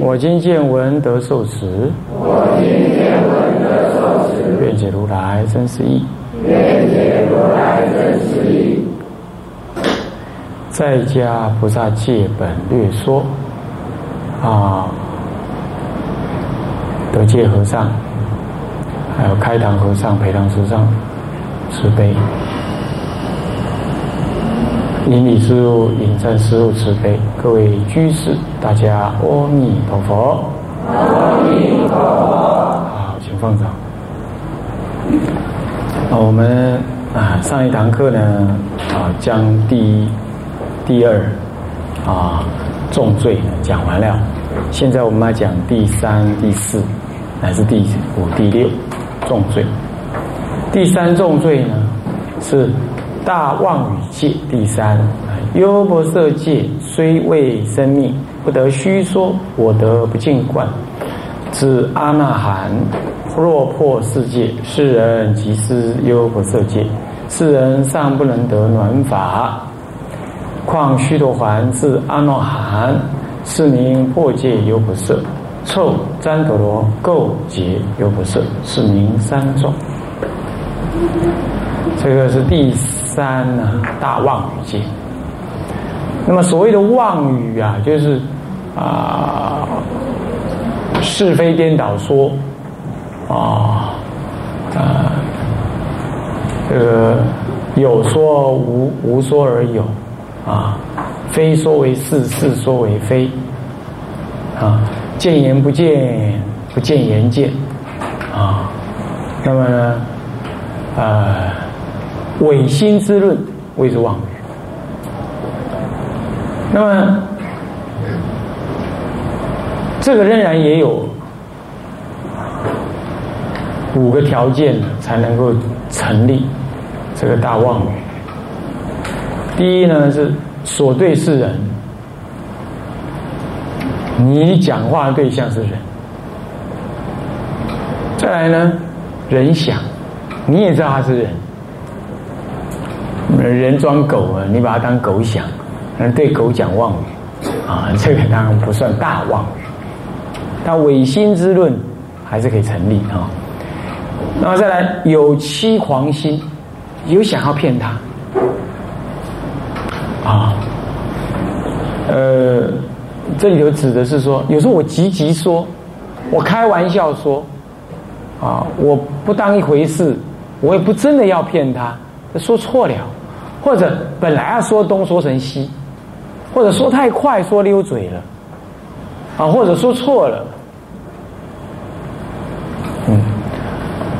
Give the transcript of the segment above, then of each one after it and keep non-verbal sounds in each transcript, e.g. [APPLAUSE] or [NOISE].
我今见闻得受持。我今见闻得受持。愿解如来真实义。愿解如来真实义。在家菩萨戒本略说。啊，德戒和尚，还有开堂和尚、陪堂和尚，慈悲；引礼师傅、引赞师傅，慈悲。各位居士，大家阿弥陀佛。阿弥陀佛。好，请放掌。啊，我们啊，上一堂课呢，啊，将第一第二啊。重罪讲完了，现在我们来讲第三、第四，乃至第五、第六重罪。第三重罪呢是大妄语戒。第三，优婆塞戒虽未生命，不得虚说，我得不净观。指阿那含若破世界，世人即失优婆塞戒，世人尚不能得暖法。况须陀环至阿罗汉，是名破戒犹不色；臭旃陀罗垢结犹不色，是名三种。这个是第四三呢大妄语戒。那么所谓的妄语啊，就是啊是非颠倒说啊啊这个有说无无说而有。啊，非说为是，是说为非。啊，见言不见，不见言见。啊，那么呢，呃，违心之论谓之妄语。那么，这个仍然也有五个条件才能够成立这个大妄语。第一呢是所对是人，你讲话的对象是人。再来呢，人想，你也知道他是人，人装狗啊，你把他当狗想，对狗讲妄语，啊，这个当然不算大妄语，但违心之论还是可以成立啊。那么再来有欺狂心，有想要骗他。啊，呃，这里头指的是说，有时候我急急说，我开玩笑说，啊，我不当一回事，我也不真的要骗他，说错了，或者本来要说东说成西，或者说太快说溜嘴了，啊，或者说错了，嗯，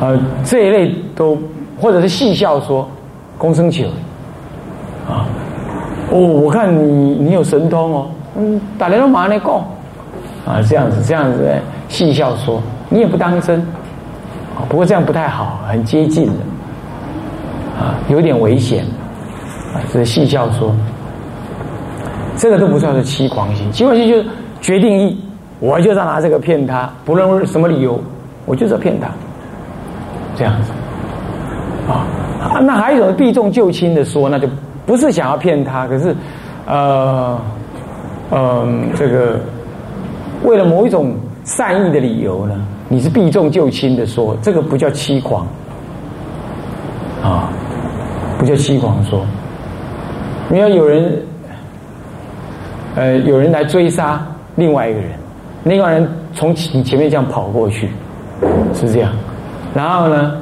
呃，这一类都，或者是戏笑说，公生球。哦，我看你你有神通哦，嗯，打来都马上来讲，啊，这样子这样子戏笑说，你也不当真，不过这样不太好，很接近的，啊，有点危险，啊，这是戏笑说，这个都不算是欺狂心，欺狂心就是决定意，我就要拿这个骗他，不论什么理由，我就是要骗他，这样子，啊，那还有一种避重就轻的说，那就。不是想要骗他，可是，呃，嗯，这个为了某一种善意的理由呢，你是避重就轻的说，这个不叫欺狂，不叫欺狂说。你要有人，呃，有人来追杀另外一个人，另外人从前前面这样跑过去，是这样，然后呢？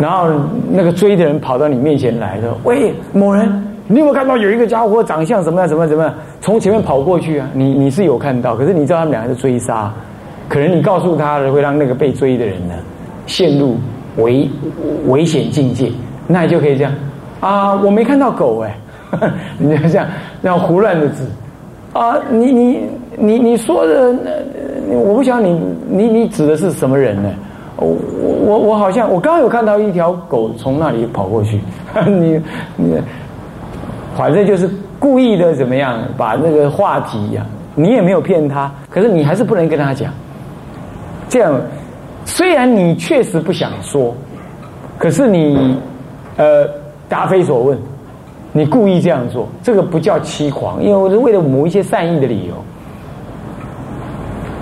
然后那个追的人跑到你面前来了，喂，某人，你有没有看到有一个家伙长相怎么样？怎么什？么？从前面跑过去啊？你你是有看到，可是你知道他们两个是追杀，可能你告诉他的会让那个被追的人呢陷入危危险境界，那你就可以这样啊，我没看到狗哎，[LAUGHS] 你就这样这样胡乱的指啊，你你你你说的，我不晓得你你你指的是什么人呢？我我我好像我刚刚有看到一条狗从那里跑过去，[LAUGHS] 你你反正就是故意的怎么样把那个话题呀，你也没有骗他，可是你还是不能跟他讲。这样虽然你确实不想说，可是你呃答非所问。你故意这样做，这个不叫欺狂，因为我是为了某一些善意的理由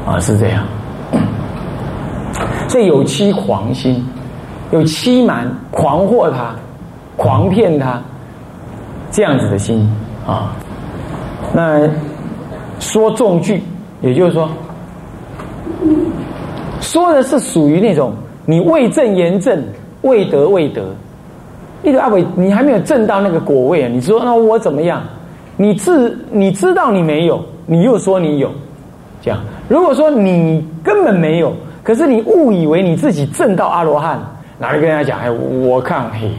啊，是这样。所以有欺狂心，有欺瞒、狂惑他、狂骗他这样子的心啊。那说重句，也就是说，说的是属于那种你为正言正，为德为德。一个阿伟，你还没有证到那个果位啊！你说那我怎么样？你自你知道你没有，你又说你有，这样。如果说你根本没有，可是你误以为你自己证到阿罗汉，哪里跟人家讲？哎，我看，嘿，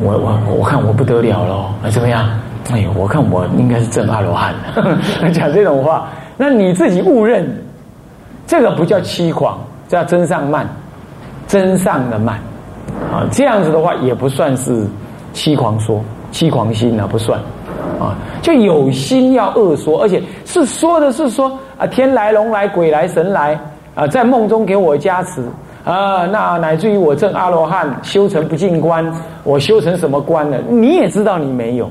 我我我看我不得了喽！怎么样？哎呦，我看我应该是证阿罗汉。讲这种话，那你自己误认，这个不叫欺狂，叫真上慢，真上的慢。啊，这样子的话也不算是欺狂说、欺狂心啊，不算啊，就有心要恶说，而且是说的是说啊，天来龙来鬼来神来啊，在梦中给我加持啊，那乃至于我证阿罗汉修成不进关，我修成什么关呢？你也知道你没有，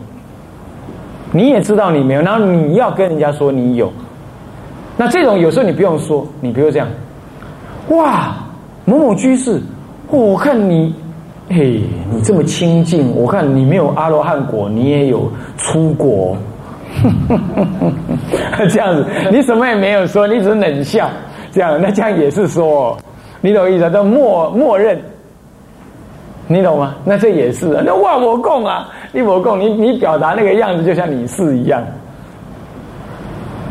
你也知道你没有，然后你要跟人家说你有，那这种有时候你不用说，你比如这样，哇，某某居士，我看你。嘿，你这么清净，我看你没有阿罗汉果，你也有出国，[LAUGHS] 这样子，你什么也没有说，你只是冷笑，这样，那这样也是说，你懂意思？叫默默认，你懂吗？那这也是，那万我供啊，你我供，你你表达那个样子，就像你是一样，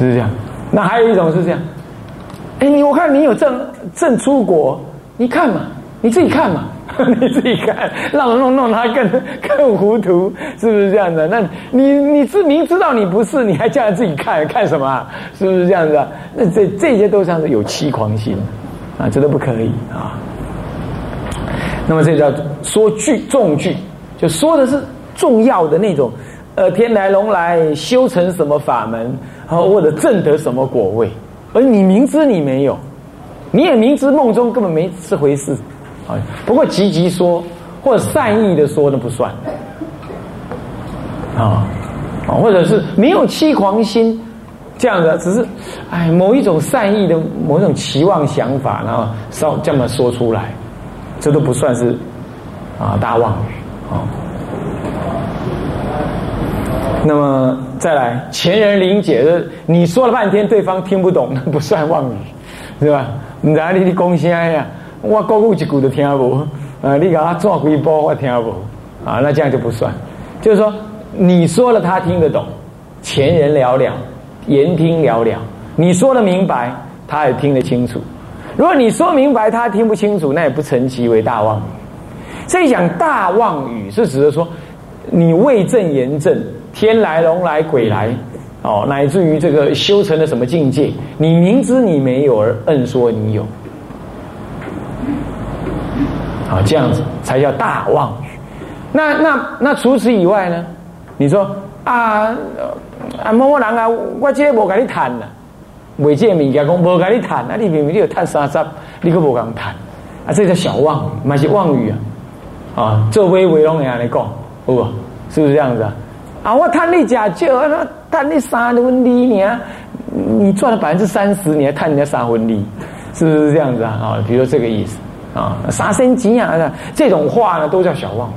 是这样。那还有一种是这样，哎，你我看你有正正出国，你看嘛，你自己看嘛。[LAUGHS] 你自己看，让弄弄他更更糊涂，是不是这样的？那你你自明知道你不是，你还叫他自己看看什么？啊是不是这样子？啊那这这些都像是有欺狂心啊，这都不可以啊。那么这叫说句重句，就说的是重要的那种，呃，天来龙来修成什么法门，或者证得什么果位，而你明知你没有，你也明知梦中根本没这回事。啊不过积极说或者善意的说那不算，啊，或者是没有欺狂心这样子，只是哎某一种善意的某一种期望想法，然后稍这么说出来，这都不算是啊大妄语啊。那么再来前人理解的，你说了半天对方听不懂，那不算妄语，对吧？哪里的贡献呀？我讲句一句都听不，啊！你给他转几波，我听不，啊，那这样就不算。就是说，你说了他听得懂，前人了了，言听了了。你说的明白，他也听得清楚。如果你说明白，他听不清楚，那也不成其为大妄语。这一讲大妄语，是指的说，你未正言正，天来龙来鬼来，哦，乃至于这个修成了什么境界，你明知你没有而硬说你有。啊，这样子才叫大妄语。那那那除此以外呢？你说啊啊某某人啊，我今天无跟你谈了，未见物件讲无跟你谈，啊你明明你有谈三十，你可无跟谈，啊这叫小妄语，嘛是妄语啊！啊，做微微拢会安尼讲，不？是不是这样子啊？啊，我贪你假少，那贪你三分利，你啊，你赚了百分之三十，你还贪人家三分利，是不是这样子啊？啊，比如这个意思。啊，杀生吉啊这种话呢，都叫小妄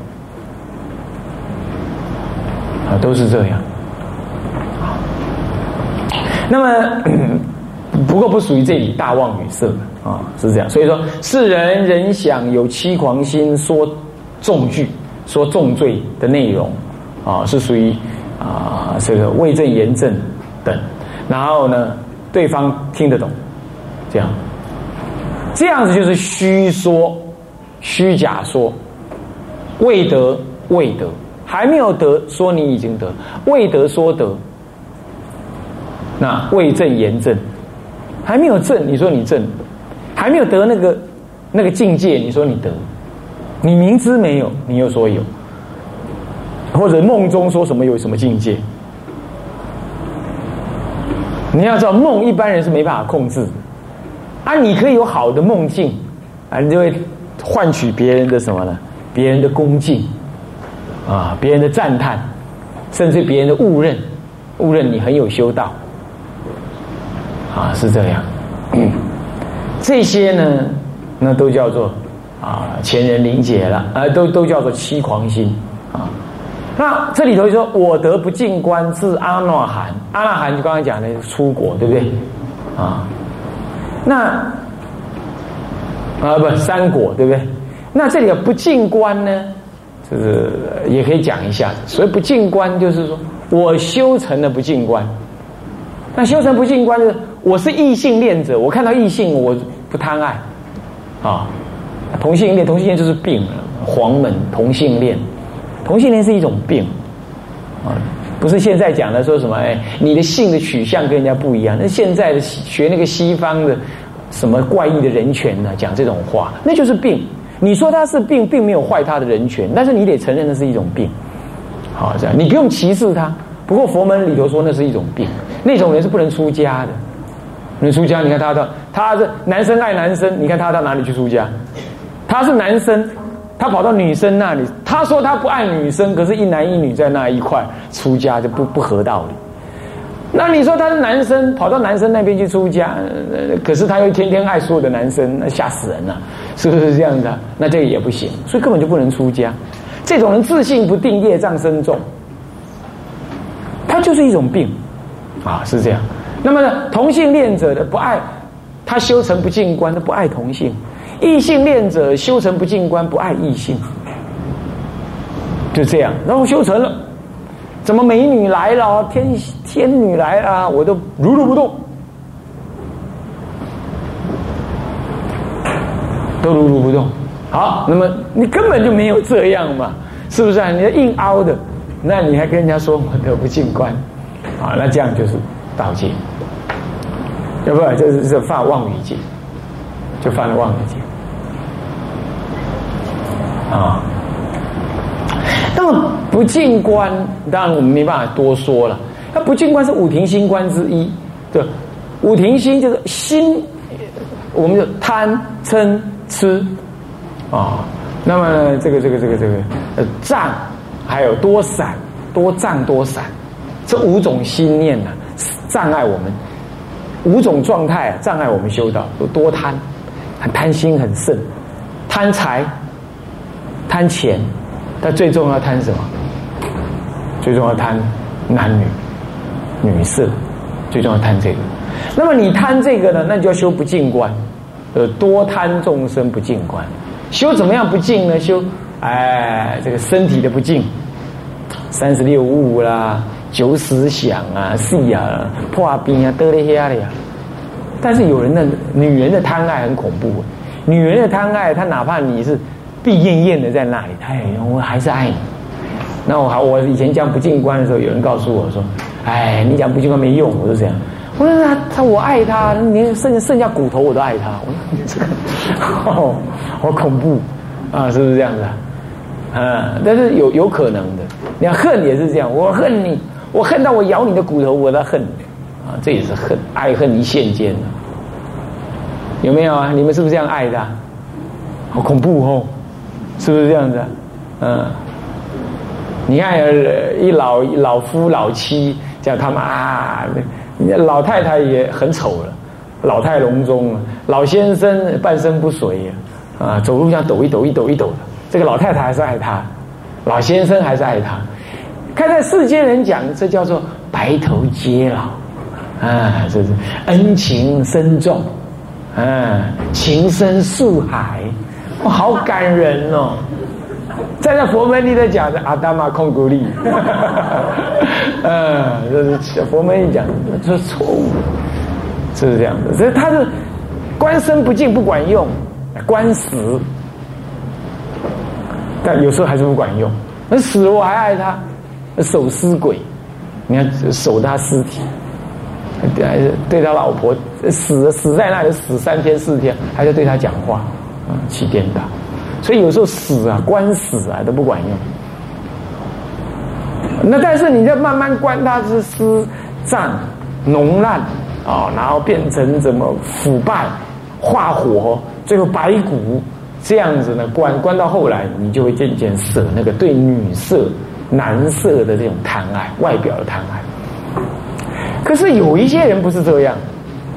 啊，都是这样。那么，不过不属于这里大妄语色啊，是这样。所以说，世人人想有欺狂心，说重句，说重罪的内容啊，是属于啊这个未正言正等。然后呢，对方听得懂，这样。这样子就是虚说，虚假说，未得未得，还没有得，说你已经得，未得说得，那未正言正，还没有正，你说你正，还没有得那个那个境界，你说你得，你明知没有，你又说有，或者梦中说什么有什么境界？你要知道，梦一般人是没办法控制，啊，你可以有好的梦境，啊，你就会换取别人的什么呢？别人的恭敬，啊，别人的赞叹，甚至别人的误认，误认你很有修道，啊，是这样。[COUGHS] 这些呢，那都叫做啊前人理解了，啊，都都叫做欺狂心，啊。那这里头就说，我得不进关至阿那含，阿那含就刚才讲的出国，对不对？啊，那啊不三果，对不对？那这里的不净观呢，就是也可以讲一下。所以不净观就是说我修成了不净观。那修成不净观就是，我是异性恋者，我看到异性我不贪爱啊。同性恋，同性恋就是病，黄门同性恋。同性恋是一种病，啊，不是现在讲的说什么？哎，你的性的取向跟人家不一样。那现在的学那个西方的什么怪异的人权呢？讲这种话，那就是病。你说他是病，并没有坏他的人权，但是你得承认那是一种病。好，这样你不用歧视他。不过佛门里头说那是一种病，那种人是不能出家的。能出家，你看他的，他是男生爱男生，你看他到哪里去出家？他是男生。他跑到女生那里，他说他不爱女生，可是，一男一女在那一块出家就不不合道理。那你说他是男生，跑到男生那边去出家，可是他又天天爱所有的男生，那吓死人了，是不是这样的？那这个也不行，所以根本就不能出家。这种人自信不定，业障深重，他就是一种病啊，是这样。那么呢，同性恋者的不爱，他修成不进关，他不爱同性。异性恋者修成不进关，不爱异性，就这样。然后修成了，怎么美女来了，天天女来了，我都如如不动，都如如不动。好，那么你根本就没有这样嘛，是不是啊？你要硬凹的，那你还跟人家说我得不进关，啊，那这样就是盗戒，要不然就是是犯妄语戒，就犯了妄语戒。啊，那么不进关，当然我们没办法多说了。那不进关是五庭心观之一，对，五庭心就是心，我们就贪嗔痴啊。那么这个这个这个这个呃障，还有多散多障多散，这五种心念呢，障碍我们五种状态啊，障碍我们修道。有多贪，很贪心很盛，贪财。贪钱，但最重要贪什么？最重要贪男女、女色，最重要贪这个。那么你贪这个呢？那就要修不净观，呃，多贪众生不净观。修怎么样不净呢？修哎，这个身体的不净，三十六物啦，九死想啊，死啊，破病啊，得了些的呀。但是有人的女人的贪爱很恐怖，女人的贪爱，她哪怕你是。闭艳艳的在那里，哎，我还是爱你。那我好，我以前讲不进关的时候，有人告诉我说：“哎，你讲不进关没用。”我就这样。我说他他我爱他，连剩剩下骨头我都爱他。我说你这个 [LAUGHS] 好恐怖啊，是不是这样子？啊，但是有有可能的。你要恨也是这样，我恨你，我恨到我咬你的骨头，我都恨你啊，这也是恨，爱恨一线间有没有啊？你们是不是这样爱的？好恐怖哦！是不是这样子？嗯，你看，一老老夫老妻叫他们啊，老太太也很丑了，老态龙钟了。老先生半身不遂呀，啊，走路像抖一抖一抖一抖的。这个老太太还是爱他，老先生还是爱他。看在世间人讲，这叫做白头偕老啊，这是恩情深重，啊，情深似海。哇，好感人哦！站在那佛门里头讲的阿达玛控古力，嗯，[LAUGHS] 这是佛门里讲，这是错误，就是这样的。所以他是观身不净不管用，观死，但有时候还是不管用。那死我还爱他，守尸鬼，你看守他尸体，对对他老婆死死在那里死三天四天，还在对他讲话，起颠倒。所以有时候死啊，关死啊都不管用。那但是你再慢慢关，它是湿胀、脓烂啊，然后变成怎么腐败、化火，最后白骨这样子呢？关关到后来，你就会渐渐舍那个对女色、男色的这种贪爱，外表的贪爱。可是有一些人不是这样，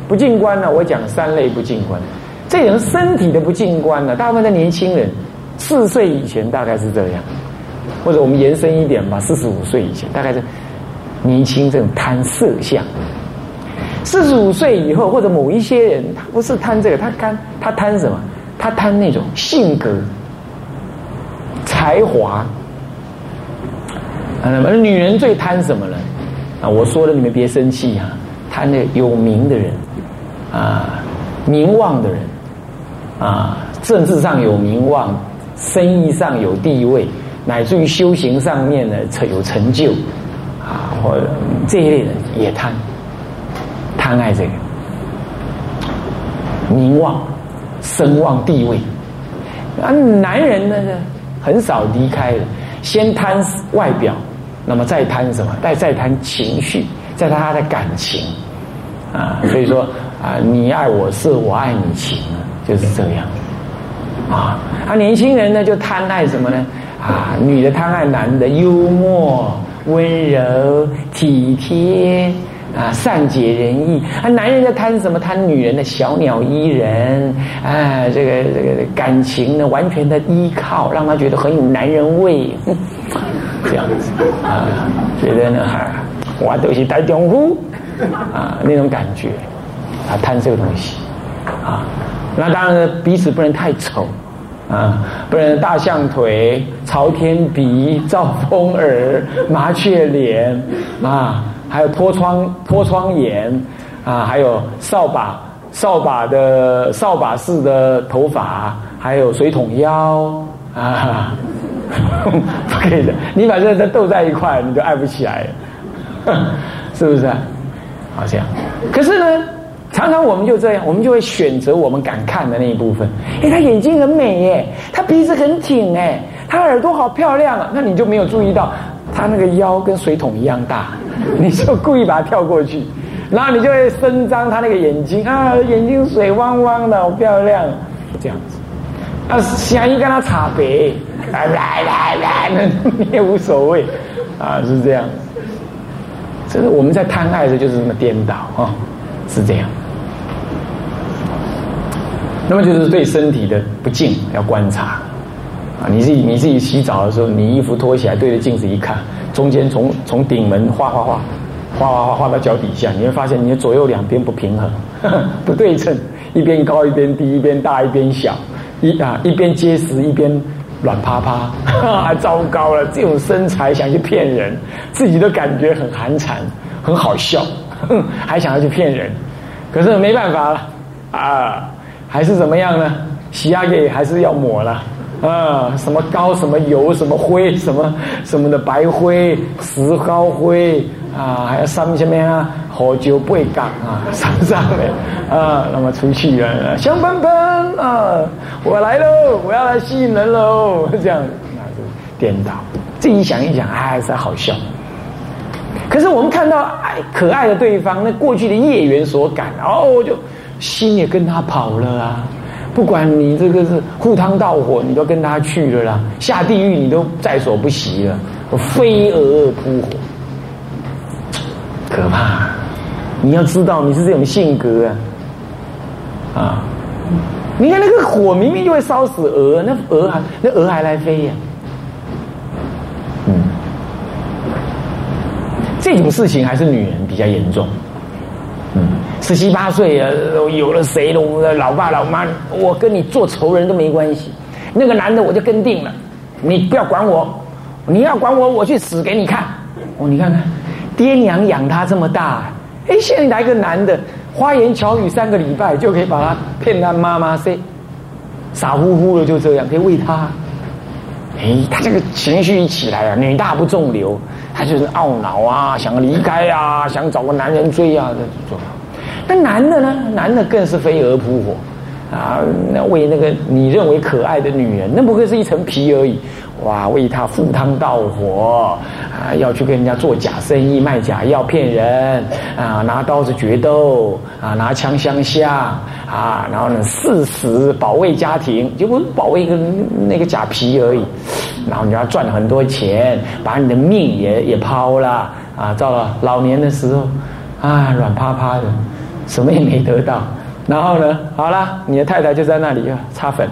不进关呢。我讲三类不进关，这人身体的不进观了，大部分的年轻人四岁以前大概是这样。或者我们延伸一点吧，四十五岁以前，大概是年轻这种贪色相；四十五岁以后，或者某一些人，他不是贪这个，他贪他贪什么？他贪那种性格、才华。啊，那么女人最贪什么呢？啊，我说了，你们别生气啊！贪那有名的人，啊，名望的人，啊，政治上有名望，生意上有地位。乃至于修行上面呢，成有成就，啊，或这一类人也贪，贪爱这个名望、声望、地位。啊，男人呢，很少离开，先贪外表，那么再贪什么？再再贪情绪，再贪他的感情，啊，所以说啊，你爱我色，我爱你情，就是这样。啊，啊，年轻人呢，就贪爱什么呢？啊，女的贪爱男的幽默、温柔、体贴啊，善解人意。啊，男人在贪什么？贪女人的小鸟依人啊，这个这个感情呢，完全的依靠，让他觉得很有男人味，[LAUGHS] 这样子啊，觉得呢，哈，我都是大丈夫啊，那种感觉，啊，贪这个东西啊，那当然彼此不能太丑。啊，不然大象腿、朝天鼻、赵风耳、麻雀脸啊，还有脱窗脱窗眼啊，还有扫把扫把的扫把式的头发，还有水桶腰啊，[LAUGHS] 不可以的。你把这这斗在一块，你就爱不起来了，[LAUGHS] 是不是？啊好像，可是呢？常常我们就这样，我们就会选择我们敢看的那一部分。哎，他眼睛很美耶，他鼻子很挺哎，他耳朵好漂亮啊。那你就没有注意到他那个腰跟水桶一样大，[LAUGHS] 你就故意把它跳过去，然后你就会伸张他那个眼睛啊，眼睛水汪汪的，好漂亮，这样子。啊，想一跟他擦白，来来来，那 [LAUGHS] 也无所谓啊，是这样。这是我们在贪爱的时候，就是这么颠倒啊，是这样。那么就是对身体的不敬要观察啊！你自己你自己洗澡的时候，你衣服脱起来对着镜子一看，中间从从顶门画画画，画画画画到脚底下，你会发现你的左右两边不平衡，[LAUGHS] 不对称，一边高一边低，一边大一边小，一啊一边结实一边软趴趴，还 [LAUGHS] 糟糕了！这种身材想去骗人，自己都感觉很寒碜，很好笑，[LAUGHS] 还想要去骗人，可是没办法了啊！还是怎么样呢？洗牙液还是要抹了啊！什么膏、什么油、什么灰、什么什么的白灰、石膏灰啊，还要上什么呀？喝酒不会干啊，上上的啊，那么出去了，香喷喷啊！我来喽，我要来吸引人喽，[LAUGHS] 这样那就颠倒。自己想一想，还是好笑。可是我们看到爱可爱的对方，那过去的业缘所感，哦，就。心也跟他跑了啊！不管你这个是赴汤蹈火，你都跟他去了啦；下地狱你都在所不惜了，飞蛾扑火，可怕！你要知道你是这种性格啊！啊，你看那个火明明就会烧死蛾，那蛾还那蛾还来飞呀？嗯，这种事情还是女人比较严重。十七八岁啊，有了谁了？我的老爸老妈，我跟你做仇人都没关系。那个男的我就跟定了，你不要管我，你要管我，我去死给你看。哦，你看看，爹娘养他这么大，哎，现在来个男的，花言巧语三个礼拜就可以把他骗他妈妈，谁傻乎乎的就这样可以喂他，哎，他这个情绪一起来啊，女大不中留，他就是懊恼啊，想离开啊，想找个男人追啊，这种。那男的呢？男的更是飞蛾扑火。啊，那为那个你认为可爱的女人，那不过是一层皮而已。哇，为她赴汤蹈火啊，要去跟人家做假生意，卖假药骗人啊，拿刀子决斗啊，拿枪相向啊，然后呢，誓死保卫家庭，就不是保卫一个那个假皮而已。然后你要赚很多钱，把你的命也也抛了啊，到了老年的时候啊，软趴趴的，什么也没得到。然后呢？好了，你的太太就在那里啊擦粉，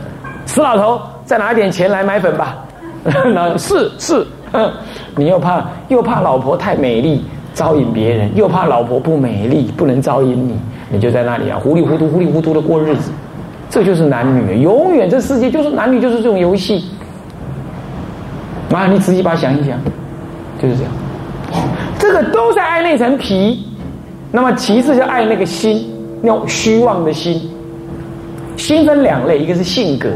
死老头，再拿一点钱来买粉吧。[LAUGHS] 那是是，[LAUGHS] 你又怕又怕老婆太美丽招引别人，又怕老婆不美丽不能招引你，你就在那里啊糊里糊涂糊里糊涂的过日子。这就是男女，永远这世界就是男女就是这种游戏。啊，你仔细把它想一想，就是这样。这个都在爱那层皮，那么其次就爱那个心。那种虚妄的心，心分两类，一个是性格、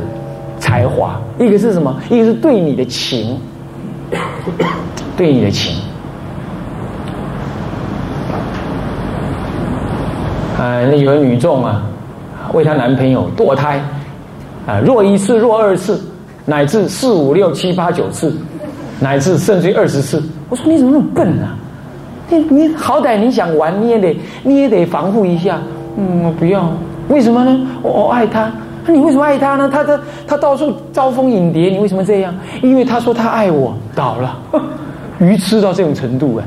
才华，一个是什么？一个是对你的情，对你的情。啊，那有个女众啊，为她男朋友堕胎，啊，若一次，若二次，乃至四五六七八九次，乃至甚至于二十次。我说你怎么那么笨啊？你你好歹你想玩，你也得你也得防护一下。嗯，我不要，为什么呢？我我爱他，那你为什么爱他呢？他他他到处招蜂引蝶，你为什么这样？因为他说他爱我，倒了，愚痴到这种程度啊！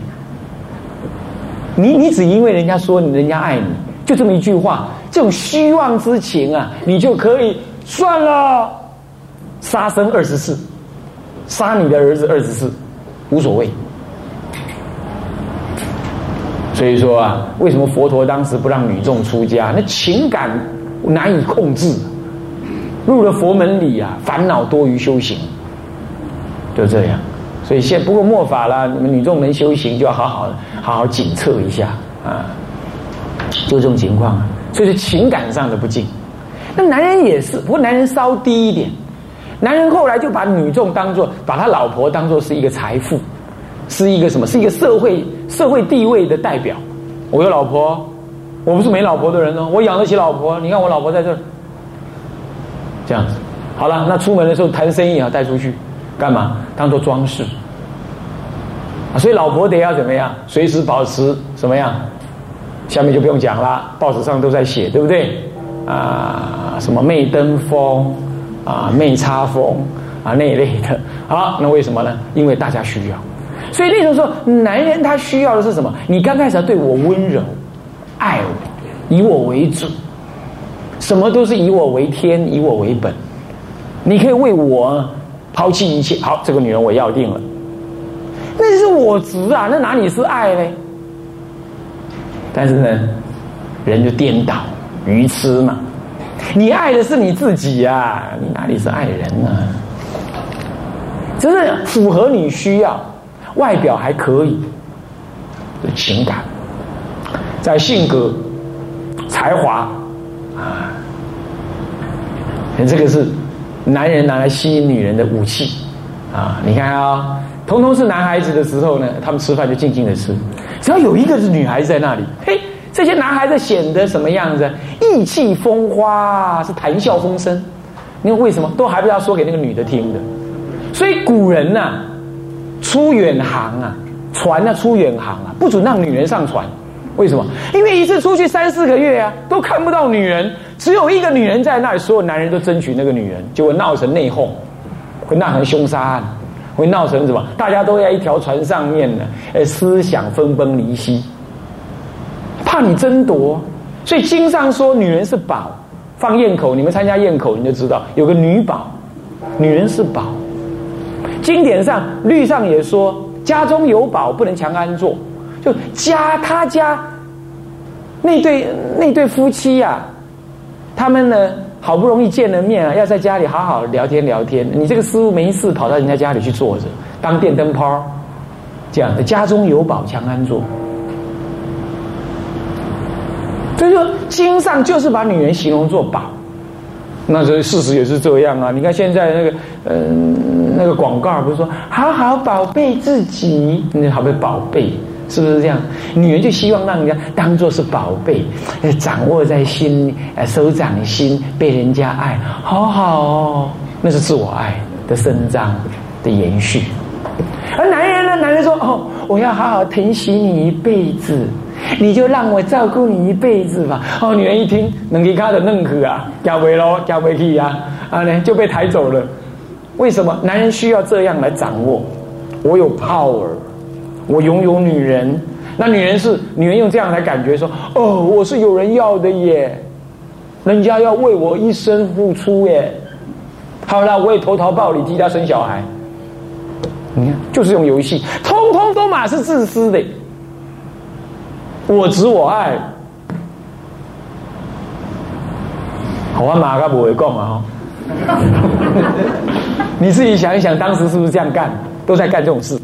你你只因为人家说人家爱你，就这么一句话，这种虚妄之情啊，你就可以算了，杀生二十四，杀你的儿子二十四，无所谓。所以说啊，为什么佛陀当时不让女众出家？那情感难以控制，入了佛门里啊，烦恼多于修行，就这样。所以现不过末法了，你们女众能修行，就要好好好好检测一下啊，就这种情况。所以是情感上的不敬。那男人也是，不过男人稍低一点。男人后来就把女众当做，把他老婆当做是一个财富。是一个什么？是一个社会社会地位的代表。我有老婆，我不是没老婆的人哦，我养得起老婆。你看我老婆在这儿，这样子。好了，那出门的时候谈生意啊，带出去干嘛？当做装饰。所以老婆得要怎么样？随时保持什么样？下面就不用讲了，报纸上都在写，对不对？啊，什么媚登风啊，媚插风啊那一类的。好，那为什么呢？因为大家需要。所以那种时候，男人他需要的是什么？你刚开始要对我温柔，爱我，以我为主，什么都是以我为天，以我为本。你可以为我抛弃一切。好，这个女人我要定了。那是我值啊，那哪里是爱呢？但是呢，人就颠倒，愚痴嘛。你爱的是你自己呀，你哪里是爱人呢？只是符合你需要。外表还可以情感，在性格、才华啊，你这个是男人拿来吸引女人的武器啊！你看啊，通通是男孩子的时候呢，他们吃饭就静静的吃，只要有一个是女孩子在那里，嘿，这些男孩子显得什么样子？意气风发，是谈笑风生。因为为什么都还不要说给那个女的听的？所以古人呐。出远航啊，船啊出远航啊，不准让女人上船。为什么？因为一次出去三四个月啊，都看不到女人，只有一个女人在那里，所有男人都争取那个女人，就会闹成内讧，会闹成凶杀案，会闹成什么？大家都在一条船上面呢，呃，思想分崩离析，怕你争夺。所以经上说，女人是宝，放焰口，你们参加焰口，你就知道有个女宝，女人是宝。经典上律上也说，家中有宝不能强安坐，就家他家那对那对夫妻呀，他们呢好不容易见了面啊，要在家里好好聊天聊天。你这个师傅没事跑到人家家里去坐着当电灯泡，这样的家中有宝强安坐。所以说经上就是把女人形容作宝，那这事实也是这样啊！你看现在那个，嗯，那个广告不是说好好宝贝自己，那好不宝贝，是不是这样？女人就希望让人家当做是宝贝，掌握在心，呃，手掌心，被人家爱，好好哦，那是自我爱的伸张的延续。而男人呢，男人说哦，我要好好疼惜你一辈子。你就让我照顾你一辈子吧。哦，女人一听，能给他的认可啊，交回咯，交回去啊，啊呢就被抬走了。为什么？男人需要这样来掌握。我有 power，我拥有女人。那女人是女人用这样来感觉说，哦，我是有人要的耶，人家要为我一生付出耶。好了，我也投桃报李，替他生小孩。你看，就是用游戏，通通都马是自私的。我执我爱，我马个不会讲啊！[LAUGHS] 你自己想一想，当时是不是这样干？都在干这种事，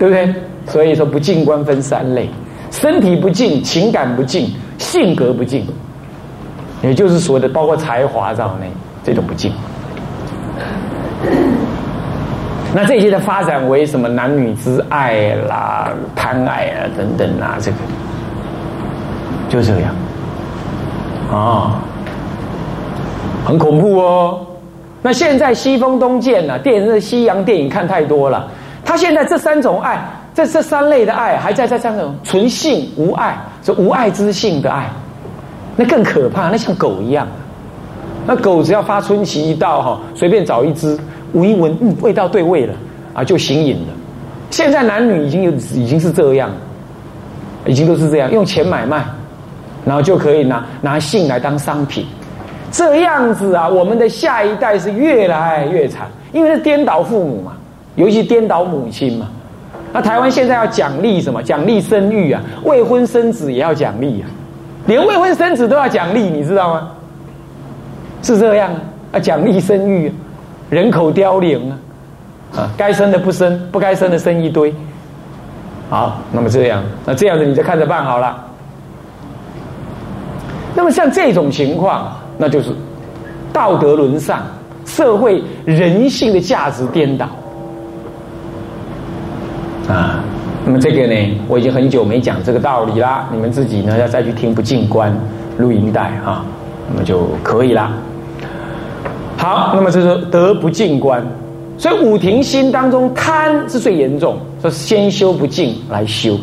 对不对？所以说，不净观分三类：身体不净，情感不净，性格不净，也就是所谓的包括才华在内，这种不净。那这些的发展为什么男女之爱啦、贪爱啊等等啊，这个就这样啊，很恐怖哦。那现在西风东渐了，电视、西洋电影看太多了。他现在这三种爱，这这三类的爱，还在在这种纯性无爱，是无爱之性的爱，那更可怕，那像狗一样。那狗只要发春期一到哈，随便找一只。闻一闻，嗯，味道对味了，啊，就行瘾了。现在男女已经有已经是这样，已经都是这样，用钱买卖，然后就可以拿拿性来当商品，这样子啊，我们的下一代是越来越惨，因为是颠倒父母嘛，尤其颠倒母亲嘛。那台湾现在要奖励什么？奖励生育啊，未婚生子也要奖励啊，连未婚生子都要奖励，你知道吗？是这样啊，啊，奖励生育。人口凋零啊，啊，该生的不生，不该生的生一堆。好，那么这样，那这样子你就看着办好了。那么像这种情况，那就是道德沦丧，社会人性的价值颠倒。啊，那么这个呢，我已经很久没讲这个道理啦，你们自己呢要再去听不进关录音带啊，那么就可以了。好，那么这是德不净观，所以五庭心当中贪是最严重，说先修不净来修。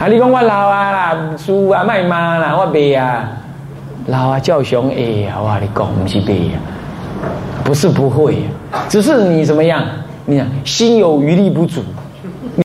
啊，你讲我老啊啦，输啊卖妈啦，我背啊，老啊叫熊哎，好啊，你讲不是背啊，不是不会，只是你怎么样？你看心有余力不足。